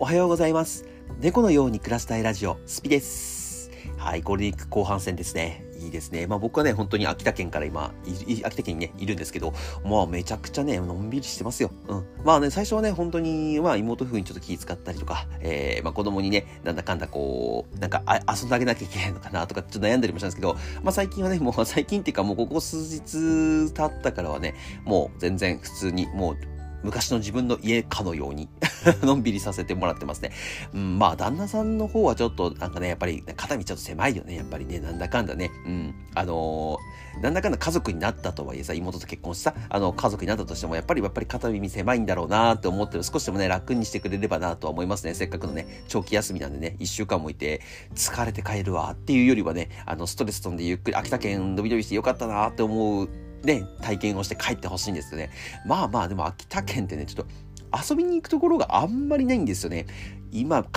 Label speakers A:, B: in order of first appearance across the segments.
A: おはようございます。猫のように暮らしたいラジオ、スピです。はい、ゴールデンウィーク後半戦ですね。いいですね。まあ僕はね、本当に秋田県から今、秋田県にね、いるんですけど、まあめちゃくちゃね、のんびりしてますよ。うん。まあね、最初はね、本当に、まあ妹夫にちょっと気遣ったりとか、えー、まあ子供にね、なんだかんだこう、なんか遊んであげなきゃいけないのかなとか、ちょっと悩んだりもしたんですけど、まあ最近はね、もう最近っていうかもうここ数日経ったからはね、もう全然普通に、もう昔の自分の家かのように のんびりさせてもらってますね。うん、まあ、旦那さんの方はちょっと、なんかね、やっぱり、肩身ちょっと狭いよね、やっぱりね、なんだかんだね。うん。あのーなんだかんだ家族になったとはいえさ、妹と結婚してさ、あの、家族になったとしても、やっぱり、やっぱり肩耳狭いんだろうなって思ってる。少しでもね、楽にしてくれればなとは思いますね。せっかくのね、長期休みなんでね、一週間もいて、疲れて帰るわっていうよりはね、あの、ストレス飛んでゆっくり、秋田県伸び伸びしてよかったなって思う、ね、体験をして帰ってほしいんですよね。まあまあ、でも秋田県ってね、ちょっと、遊びに行くところがあんまりないんですよね。今考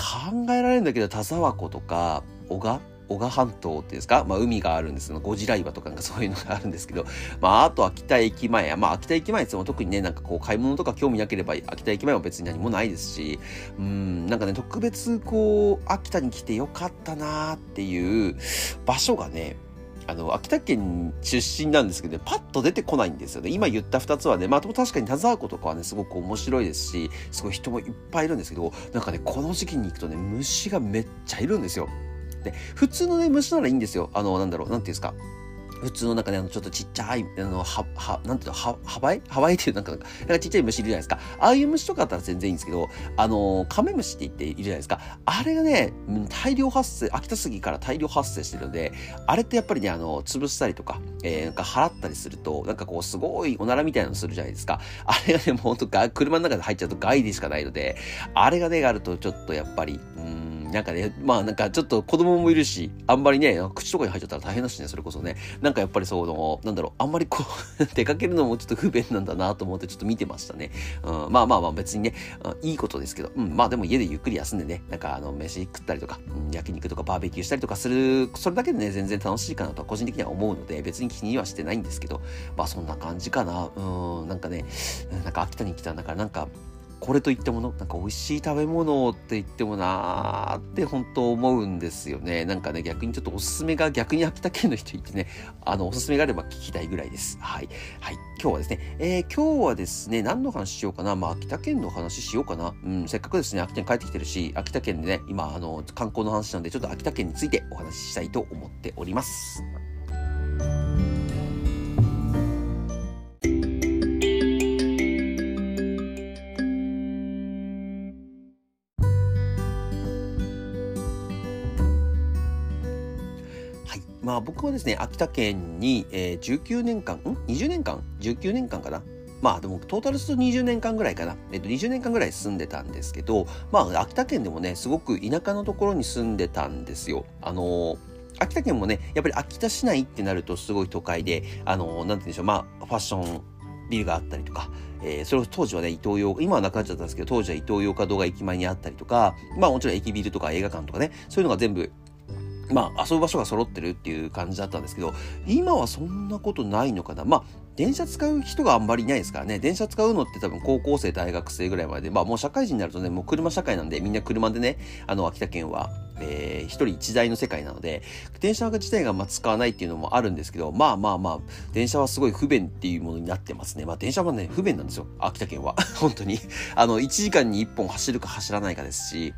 A: えられるんだけど、田沢湖とか、小賀小賀半島っていうんですか、まあ、海があるんですけど、ゴジラ岩とかなんかそういうのがあるんですけど、まあ、あと秋田駅前、まあ、秋田駅前っても特にね、なんかこう、買い物とか興味なければ、秋田駅前は別に何もないですし、うん、なんかね、特別こう、秋田に来てよかったなーっていう場所がね、あの、秋田県出身なんですけど、ね、パッと出てこないんですよね。今言った2つはね、まあ、確かに田沢湖とかはね、すごく面白いですし、すごい人もいっぱいいるんですけど、なんかね、この時期に行くとね、虫がめっちゃいるんですよ。で、普通のね、虫ならいいんですよ。あの、なんだろう、なんていうんですか。普通の中で、あの、ちょっとちっちゃい、あの、は、は、なんていうの、は、ハバエハバエっていう、なんか、なんかちっちゃい虫いるじゃないですか。ああいう虫とかだったら全然いいんですけど、あの、カメムシって言っているじゃないですか。あれがね、大量発生、秋田杉から大量発生してるので、あれってやっぱりね、あの、潰したりとか、えー、なんか払ったりすると、なんかこう、すごいおならみたいなのするじゃないですか。あれがね、もうほんとが、車の中で入っちゃうと害でしかないので、あれがね、あるとちょっとやっぱり、なんかね、まあなんかちょっと子供もいるし、あんまりね、口とかに入っちゃったら大変だしね、それこそね。なんかやっぱりその、なんだろう、あんまりこう 出かけるのもちょっと不便なんだなと思ってちょっと見てましたね。うん、まあまあまあ別にね、いいことですけど、うん、まあでも家でゆっくり休んでね、なんかあの、飯食ったりとか、うん、焼肉とかバーベキューしたりとかする、それだけでね、全然楽しいかなと個人的には思うので、別に気にはしてないんですけど、まあそんな感じかな。うん、なんかね、なんか秋田に来たんだから、なんか、これといったもの、なんか美味しい食べ物って言ってもなーって本当思うんですよね。なんかね、逆にちょっとおすすめが逆に秋田県の人いてね、あの、おすすめがあれば聞きたいぐらいです。はい。はい。今日はですね、えー、今日はですね、何の話しようかな？まあ、秋田県の話しようかな。うん、せっかくですね、秋田に帰ってきてるし、秋田県でね、今、あの、観光の話なんで、ちょっと秋田県についてお話ししたいと思っております。僕はですね、秋田県に、えー、19年間、ん ?20 年間 ?19 年間かな？まあでもトータルすると20年間ぐらいかな。えっと20年間ぐらい住んでたんですけど、まあ秋田県でもね、すごく田舎のところに住んでたんですよ。あのー秋田県もね、やっぱり秋田市内ってなるとすごい都会で、あのー、なんて言うんでしょう、まあファッションビルがあったりとか、えー、それを当時はね、伊東洋、今はなくなっちゃったんですけど、当時は伊東洋華堂が駅前にあったりとか、まあもちろん駅ビルとか映画館とかね、そういうのが全部まあ、遊ぶ場所が揃ってるっていう感じだったんですけど、今はそんなことないのかな。まあ、電車使う人があんまりいないですからね。電車使うのって多分高校生、大学生ぐらいまで。まあ、もう社会人になるとね、もう車社会なんで、みんな車でね、あの、秋田県は、えー、一人一台の世界なので、電車自体がまあ使わないっていうのもあるんですけど、まあまあまあ、電車はすごい不便っていうものになってますね。まあ、電車はね、不便なんですよ。秋田県は。本当に。あの、1時間に1本走るか走らないかですし、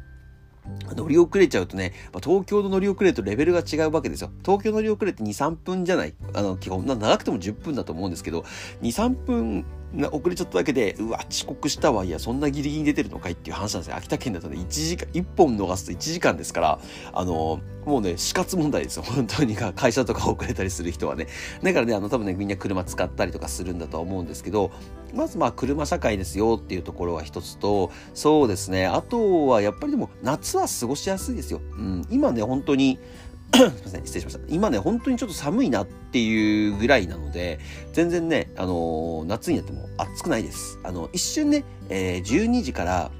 A: 乗り遅れちゃうとね、東京の乗り遅れとレベルが違うわけですよ。東京乗り遅れって2、3分じゃない？あの、基本、長くても10分だと思うんですけど、2、3分遅れちゃっただけで、うわ、遅刻したわ。いや、そんなギリギリに出てるのかいっていう話なんですよ。秋田県だとね、1時間、1本逃すと1時間ですから、あの、もうね、死活問題ですよ。本当に。会社とか遅れたりする人はね。だからね、あの、多分ね、みんな車使ったりとかするんだとは思うんですけど、まずまあ、車社会ですよっていうところは一つと、そうですね。あとは、やっぱりでも、夏は過ごしやすいですよ。うん。今ね、本当に、すみません、失礼しました。今ね、本当にちょっと寒いなっていうぐらいなので、全然ね、あのー、夏になっても暑くないです。あの、一瞬ね、えー、12時から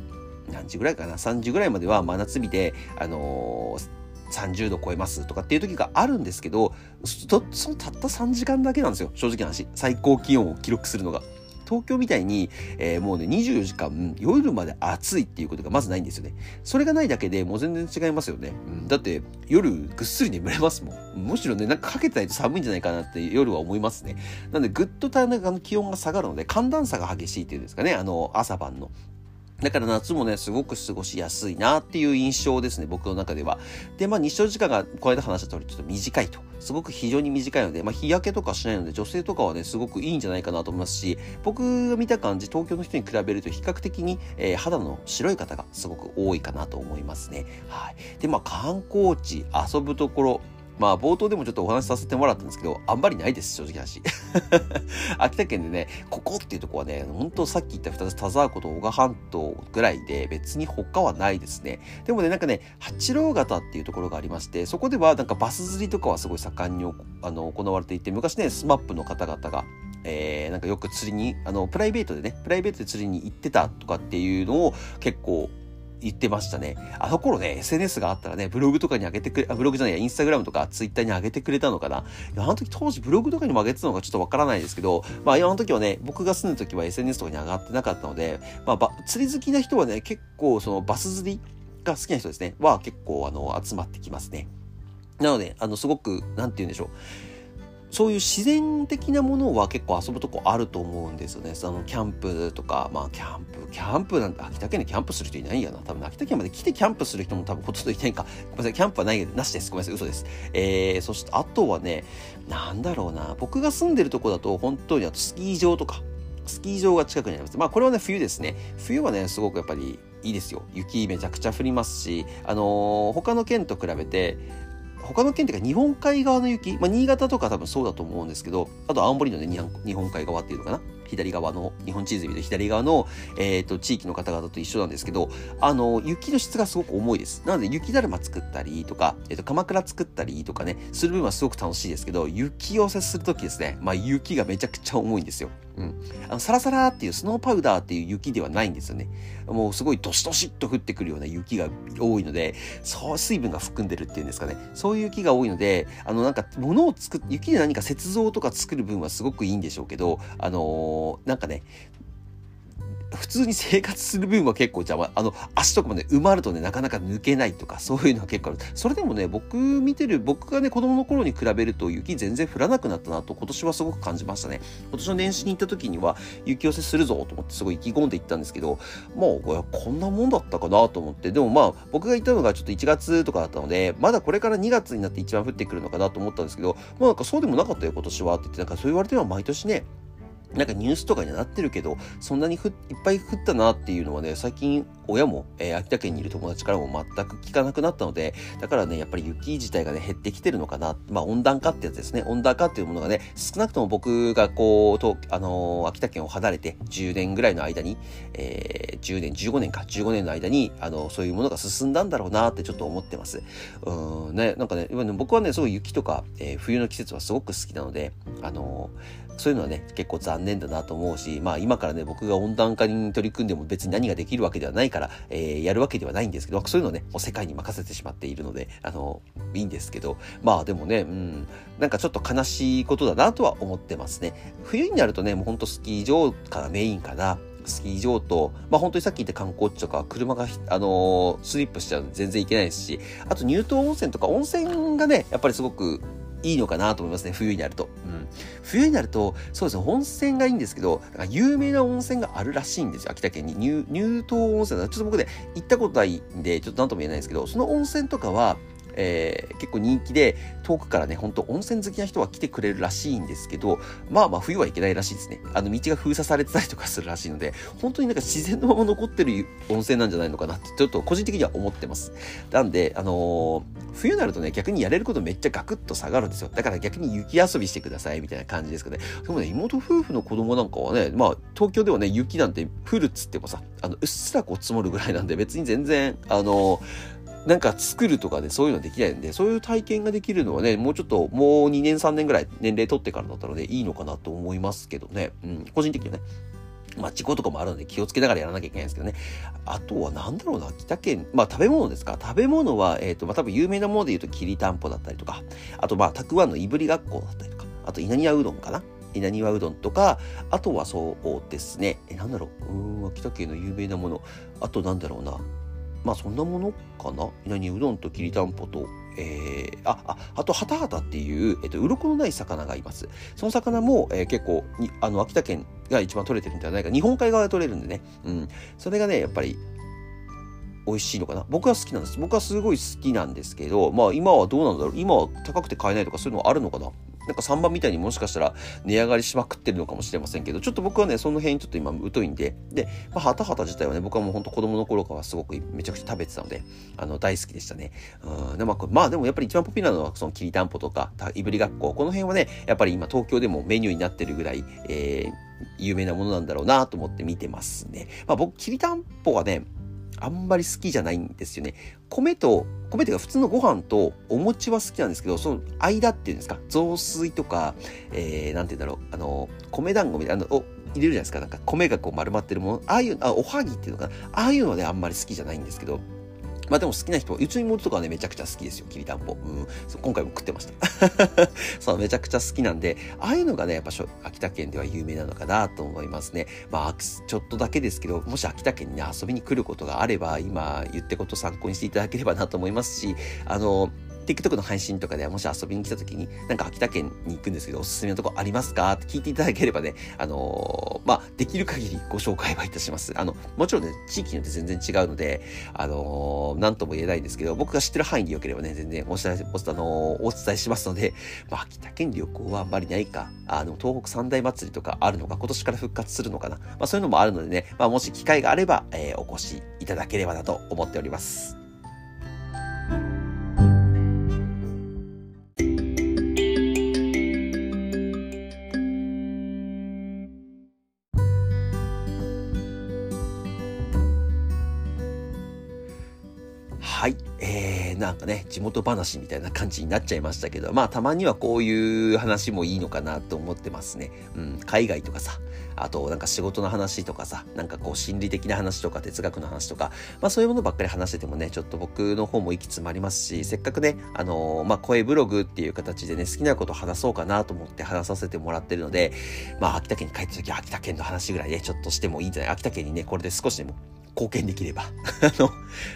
A: 何時ぐらいかな、3時ぐらいまでは真夏日で、あのー30度超えますとかっていう時があるんですけど、そのたった3時間だけなんですよ、正直な話。最高気温を記録するのが。東京みたいに、えー、もうね、24時間夜まで暑いっていうことがまずないんですよね。それがないだけでもう全然違いますよね。うん、だって夜ぐっすり眠れますもん。むしろね、なんかかけてないと寒いんじゃないかなって夜は思いますね。なんでぐっと体の気温が下がるので寒暖差が激しいっていうんですかね、あの朝晩の。だから夏もね、すごく過ごしやすいなっていう印象ですね、僕の中では。で、まあ日照時間がこの間話した通りちょっと短いと。すごく非常に短いので、まあ日焼けとかしないので女性とかはね、すごくいいんじゃないかなと思いますし、僕が見た感じ、東京の人に比べると比較的に、えー、肌の白い方がすごく多いかなと思いますね。はい。で、まあ観光地、遊ぶところ、まあ冒頭でもちょっとお話しさせてもらったんですけど、あんまりないです、正直な話。秋田県でね、ここっていうとこはね、本当さっき言った二つ田沢湖と男鹿半島ぐらいで別に他はないですね。でもね、なんかね、八郎潟っていうところがありまして、そこではなんかバス釣りとかはすごい盛んにあの行われていて、昔ね、スマップの方々がえー、なんかよく釣りに、あの、プライベートでね、プライベートで釣りに行ってたとかっていうのを結構言ってましたね。あの頃ね、SNS があったらね、ブログとかに上げてくれ、あ、ブログじゃないや、インスタグラムとかツイッターに上げてくれたのかな。あの時当時ブログとかにも上げてたのかちょっとわからないですけど、まあ、あの時はね、僕が住んだ時は SNS とかに上がってなかったので、まあ、釣り好きな人はね、結構そのバス釣りが好きな人ですね、は結構あの、集まってきますね。なので、あの、すごく、なんて言うんでしょう。そういう自然的なものは結構遊ぶとこあると思うんですよね。そのキャンプとか、まあキャンプ、キャンプなんて秋田県でキャンプする人いないんやな。多分秋田県まで来てキャンプする人も多分ほとんどいないか。ごめんなさい、キャンプはないなしです。ごめんなさい、嘘です。えー、そしてあとはね、なんだろうな。僕が住んでるとこだと本当にあとスキー場とか、スキー場が近くにあります。まあこれはね、冬ですね。冬はね、すごくやっぱりいいですよ。雪めちゃくちゃ降りますし、あのー、他の県と比べて、他の県っていうか日本海側の雪、まあ、新潟とか多分そうだと思うんですけど、あと青森のね、日本海側っていうのかな。左側の、日本地図見ると左側の、えっ、ー、と、地域の方々と一緒なんですけど、あの、雪の質がすごく重いです。なので、雪だるま作ったりとか、えっ、ー、と、鎌倉作ったりとかね、する分はすごく楽しいですけど、雪寄せするときですね、まあ、雪がめちゃくちゃ重いんですよ。うん。あの、サラサラっていうスノーパウダーっていう雪ではないんですよね。もうすごいドシドシっと降ってくるような雪が多いので、そう、水分が含んでるっていうんですかね。そういう雪が多いので、あの、なんか、物を作っ、雪で何か雪像とか作る分はすごくいいんでしょうけど、あのー、なんかね、普通に生活する分は結構邪魔。あの、足とかもね、埋まるとね、なかなか抜けないとか、そういうのは結構ある。それでもね、僕見てる、僕がね、子供の頃に比べると雪全然降らなくなったなと、今年はすごく感じましたね。今年の年始に行った時には、雪寄せするぞと思ってすごい意気込んで行ったんですけど、もう、こんなもんだったかなと思って、でもまあ、僕が行ったのがちょっと1月とかだったので、まだこれから2月になって一番降ってくるのかなと思ったんですけど、まあなんかそうでもなかったよ、今年はって言って、なんかそう言われては毎年ね、なんかニュースとかにはなってるけど、そんなにふいっぱい降ったなっていうのはね、最近親も、えー、秋田県にいる友達からも全く聞かなくなったので、だからね、やっぱり雪自体がね、減ってきてるのかな。まあ温暖化ってやつですね。温暖化っていうものがね、少なくとも僕がこう、とあのー、秋田県を離れて10年ぐらいの間に、えー、10年、15年か、15年の間に、あの、そういうものが進んだんだろうなってちょっと思ってます。うんね、なんかね、僕はね、すごい雪とか、えー、冬の季節はすごく好きなので、あのーそういうのはね、結構残念念だなと思うし、まあ今からね、僕が温暖化に取り組んでも別に何ができるわけではないから、えー、やるわけではないんですけど、そういうのね、もう世界に任せてしまっているので、あの、いいんですけど、まあでもね、うん、なんかちょっと悲しいことだなとは思ってますね。冬になるとね、もうほんとスキー場からメインかな。スキー場と、まあ本当にさっき言った観光地とか、車が、あのー、スリップしちゃう全然行けないですし、あと乳頭温泉とか温泉がね、やっぱりすごくいいのかなと思いますね、冬になると。冬になると、そうですね、温泉がいいんですけど、有名な温泉があるらしいんですよ、秋田県に。乳、乳頭温泉。ちょっと僕ね、行ったことないんで、ちょっと何とも言えないんですけど、その温泉とかは、えー、結構人気で、遠くからね、ほんと温泉好きな人は来てくれるらしいんですけど、まあまあ冬は行けないらしいですね。あの道が封鎖されてたりとかするらしいので、本当になんか自然のまま残ってる温泉なんじゃないのかなって、ちょっと個人的には思ってます。なんで、あのー、冬になるとね、逆にやれることめっちゃガクッと下がるんですよ。だから逆に雪遊びしてくださいみたいな感じですかね。でもね、妹夫婦の子供なんかはね、まあ東京ではね、雪なんて降るっつってもさ、あの、うっすらこう積もるぐらいなんで別に全然、あのーなんか作るとかでそういうのできないんで、そういう体験ができるのはね、もうちょっと、もう2年3年ぐらい年齢取ってからだったのでいいのかなと思いますけどね。うん、個人的にはね。まあ、事故とかもあるので気をつけながらやらなきゃいけないんですけどね。あとは何だろうな、北県、まあ食べ物ですか？食べ物は、えっ、ー、と、まあ多分有名なもので言うときりたんぽだったりとか、あとまあ、たくあんのいぶりがっこだったりとか、あと稲庭うどんかな？稲庭うどんとか、あとはそうですね、え、なんだろう、うん、秋田県の有名なもの、あとなんだろうな、まあそんなものかな？稲庭うどんときりたんぽと、えー、あ、あ、あと、ハタハタっていう、えっと、鱗のない魚がいます。その魚も、えー、結構に、あの、秋田県が一番取れてるんじゃないか。日本海側で取れるんでね。うん。それがね、やっぱり、美味しいのかな？僕は好きなんです。僕はすごい好きなんですけど、まあ今はどうなんだろう？今は高くて買えないとかそういうのはあるのかな？なんか3番みたいにもしかしたら値上がりしまくってるのかもしれませんけど、ちょっと僕はね、その辺ちょっと今疎いんで、で、まあ、ハタハタ自体はね、僕はもうほんと子供の頃からすごくめちゃくちゃ食べてたので、あの、大好きでしたね。うん、でまあ、まあでもやっぱり一番ポピュラーなのはそのきりたんぽとか、いぶりがっこ、この辺はね、やっぱり今東京でもメニューになってるぐらい、えー、有名なものなんだろうなと思って見てますね。まあ僕、きりたんぽはね、あんまり好きじゃないんですよね。米と、米というか普通のご飯とお餅は好きなんですけど、その間っていうんですか、雑炊とか、えー、なんて言うんだろう、あの、米団子みたいな、のを入れるじゃないですか。なんか米がこう丸まってるもの、ああいう、あ、おはぎっていうのかな、ああいうので、あんまり好きじゃないんですけど、まあでも好きな人、うちの妹とかはね、めちゃくちゃ好きですよ、きりたんぽ。うん。今回も食ってました。そう、めちゃくちゃ好きなんで、ああいうのがね、やっぱ秋田県では有名なのかなと思いますね。まあ、ちょっとだけですけど、もし秋田県にね、遊びに来ることがあれば、今言ってこと参考にしていただければなと思いますし、あの、TikTok の配信とかでもし遊びに来た時に、なんか秋田県に行くんですけど、おすすめのとこありますかって聞いていただければね、あのー、まあ、できる限りご紹介はいたします。あの、もちろんね、地域によって全然違うので、あのー、なんとも言えないんですけど、僕が知ってる範囲でよければね、全然お伝え、お、あのー、お伝えしますので、まあ、秋田県旅行はあんまりないか、あの、東北三大祭りとかあるのか、今年から復活するのかな。まあ、そういうのもあるのでね、まあ、もし機会があれば、えー、お越しいただければなと思っております。地元話みたいな感じになっちゃいましたけど、まあたまにはこういう話もいいのかなと思ってますね。うん、海外とかさ、あとなんか仕事の話とかさ、なんかこう心理的な話とか哲学の話とか、まあそういうものばっかり話しててもね、ちょっと僕の方も息詰まりますし、せっかくね、あのー、まあ声ブログっていう形でね、好きなこと話そうかなと思って話させてもらってるので、まあ秋田県に帰った時は秋田県の話ぐらいね、ちょっとしてもいいんじゃない？秋田県にね、これで少しでも貢献できれば。あの、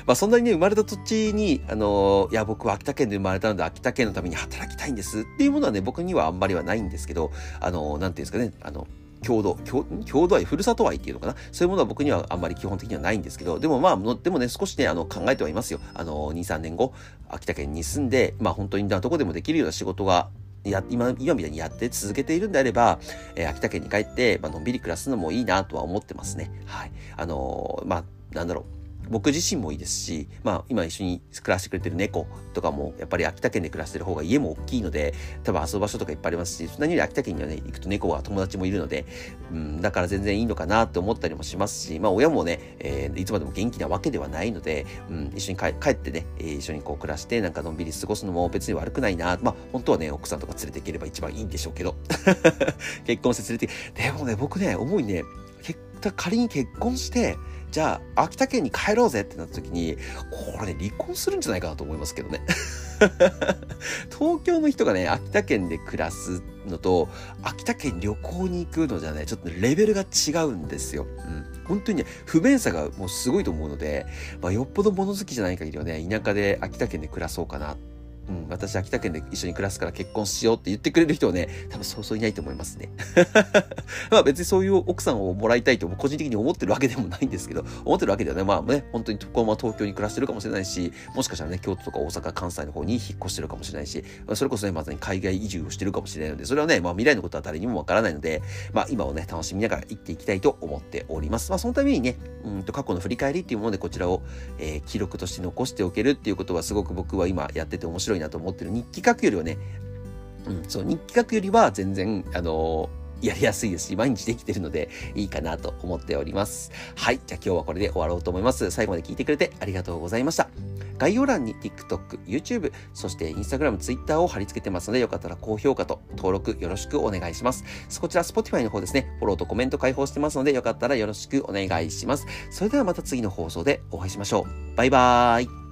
A: まあ、そんなにね、生まれた土地に、あの、いや、僕は秋田県で生まれたので、秋田県のために働きたいんですっていうものはね、僕にはあんまりはないんですけど、あの、なんていうんですかね、あの、郷土、郷土愛、ふるさと愛っていうのかな？そういうものは僕にはあんまり基本的にはないんですけど、でもまあ、でもね、少しね、あの、考えてはいますよ。あの、2、3年後、秋田県に住んで、まあ本当にどこでもできるような仕事がや、今、今みたいにやって続けているんであれば、えー、秋田県に帰って、まあのんびり暮らすのもいいなとは思ってますね。はい。あのー、まあ、なんだろう。僕自身もいいですし、まあ今一緒に暮らしてくれてる猫とかもやっぱり秋田県で暮らしてる方が家も大きいので、多分遊ぶ場所とかいっぱいありますし、何より秋田県にはね、行くと猫は友達もいるので、うん、だから全然いいのかなって思ったりもしますし、まあ親もね、えー、いつまでも元気なわけではないので、うん、一緒に帰ってね、えー、一緒にこう暮らしてなんかのんびり過ごすのも別に悪くないな。まあ本当はね、奥さんとか連れていければ一番いいんでしょうけど。結婚して連れて、でもね、僕ね、思いね、仮に結婚して、じゃあ、秋田県に帰ろうぜってなった時に、これね、離婚するんじゃないかなと思いますけどね。東京の人がね、秋田県で暮らすのと、秋田県旅行に行くのじゃね、ちょっとレベルが違うんですよ。うん。本当にね、不便さがもうすごいと思うので、まあ、よっぽど物好きじゃない限りはね、田舎で秋田県で暮らそうかなうん、私秋田県で一緒に暮らすから結婚しようって言ってくれる人はね、多分そうそういないと思いますね。まあ別にそういう奥さんをもらいたいと個人的に思ってるわけでもないんですけど、思ってるわけではね、まあね、本当にこのまま東京に暮らしてるかもしれないし、もしかしたらね、京都とか大阪、関西の方に引っ越してるかもしれないし、それこそね、まさに海外移住をしてるかもしれないので、それはね、まあ未来のことは誰にもわからないので、まあ今をね、楽しみながら生きていきたいと思っております。まあそのためにね、うんと過去の振り返りっていうものでこちらを、えー、記録として残しておけるっていうことはすごく僕は今やってて面白いいなと思ってる日記企画よりはね、うん、そう、日記書くよりは全然、あの、やりやすいですし、毎日できてるのでいいかなと思っております。はい。じゃあ今日はこれで終わろうと思います。最後まで聞いてくれてありがとうございました。概要欄に TikTok、YouTube、そして Instagram、Twitter を貼り付けてますので、よかったら高評価と登録よろしくお願いします。こちら Spotify の方ですね、フォローとコメント開放してますので、よかったらよろしくお願いします。それではまた次の放送でお会いしましょう。バイバーイ。